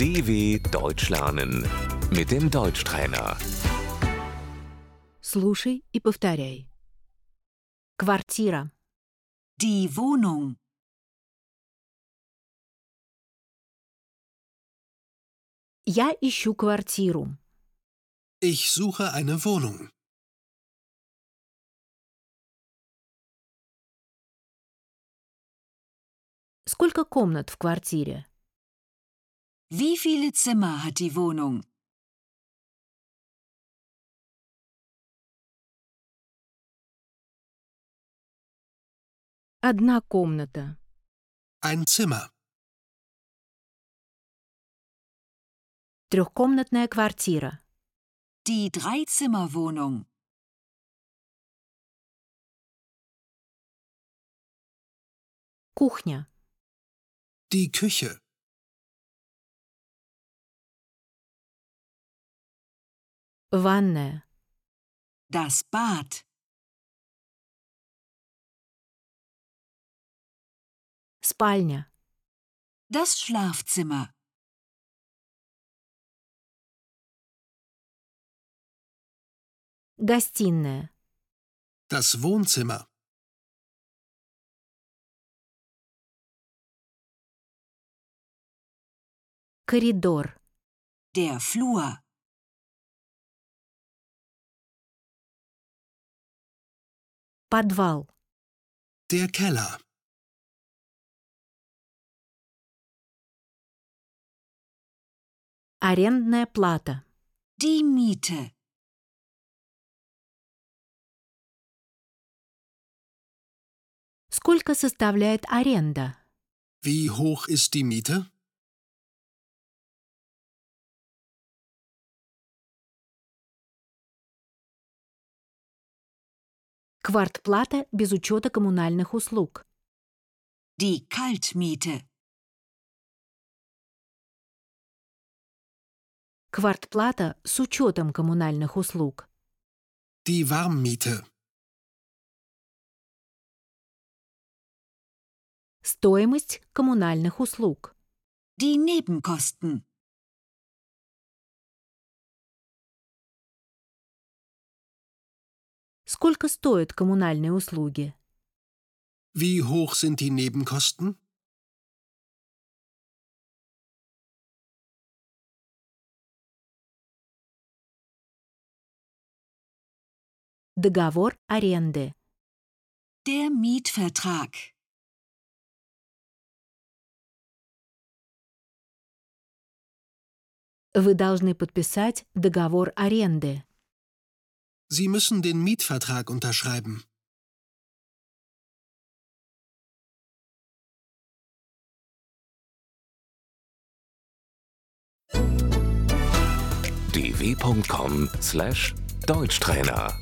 DW Deutsch lernen mit dem Deutschtrainer. Слушай и повторяй. Квартира, Die Wohnung. я ищу квартиру. Ich suche eine Wohnung. Сколько комнат в квартире? Wie viele Zimmer hat die Wohnung? Одна комната. Ein Zimmer. Трехкомнатная квартира. Die Dreizimmerwohnung. Кухня, Die Küche. Ванная, Das Bad. спальня, Das Schlafzimmer. гостиная, Das Wohnzimmer. коридор, Der Flur. Подвал, Der Keller. арендная плата, Die Miete. сколько составляет аренда, Wie hoch ist die Miete? Квартплата без учета коммунальных услуг, Die Kaltmiete. квартплата с учетом коммунальных услуг, Die Warmmiete. стоимость коммунальных услуг, Die Nebenkosten. Сколько стоят коммунальные услуги, Wie hoch sind die Nebenkosten? договор аренды, Der Mietvertrag. вы должны подписать договор аренды. Sie müssen den Mietvertrag unterschreiben. dw.com/deutschtrainer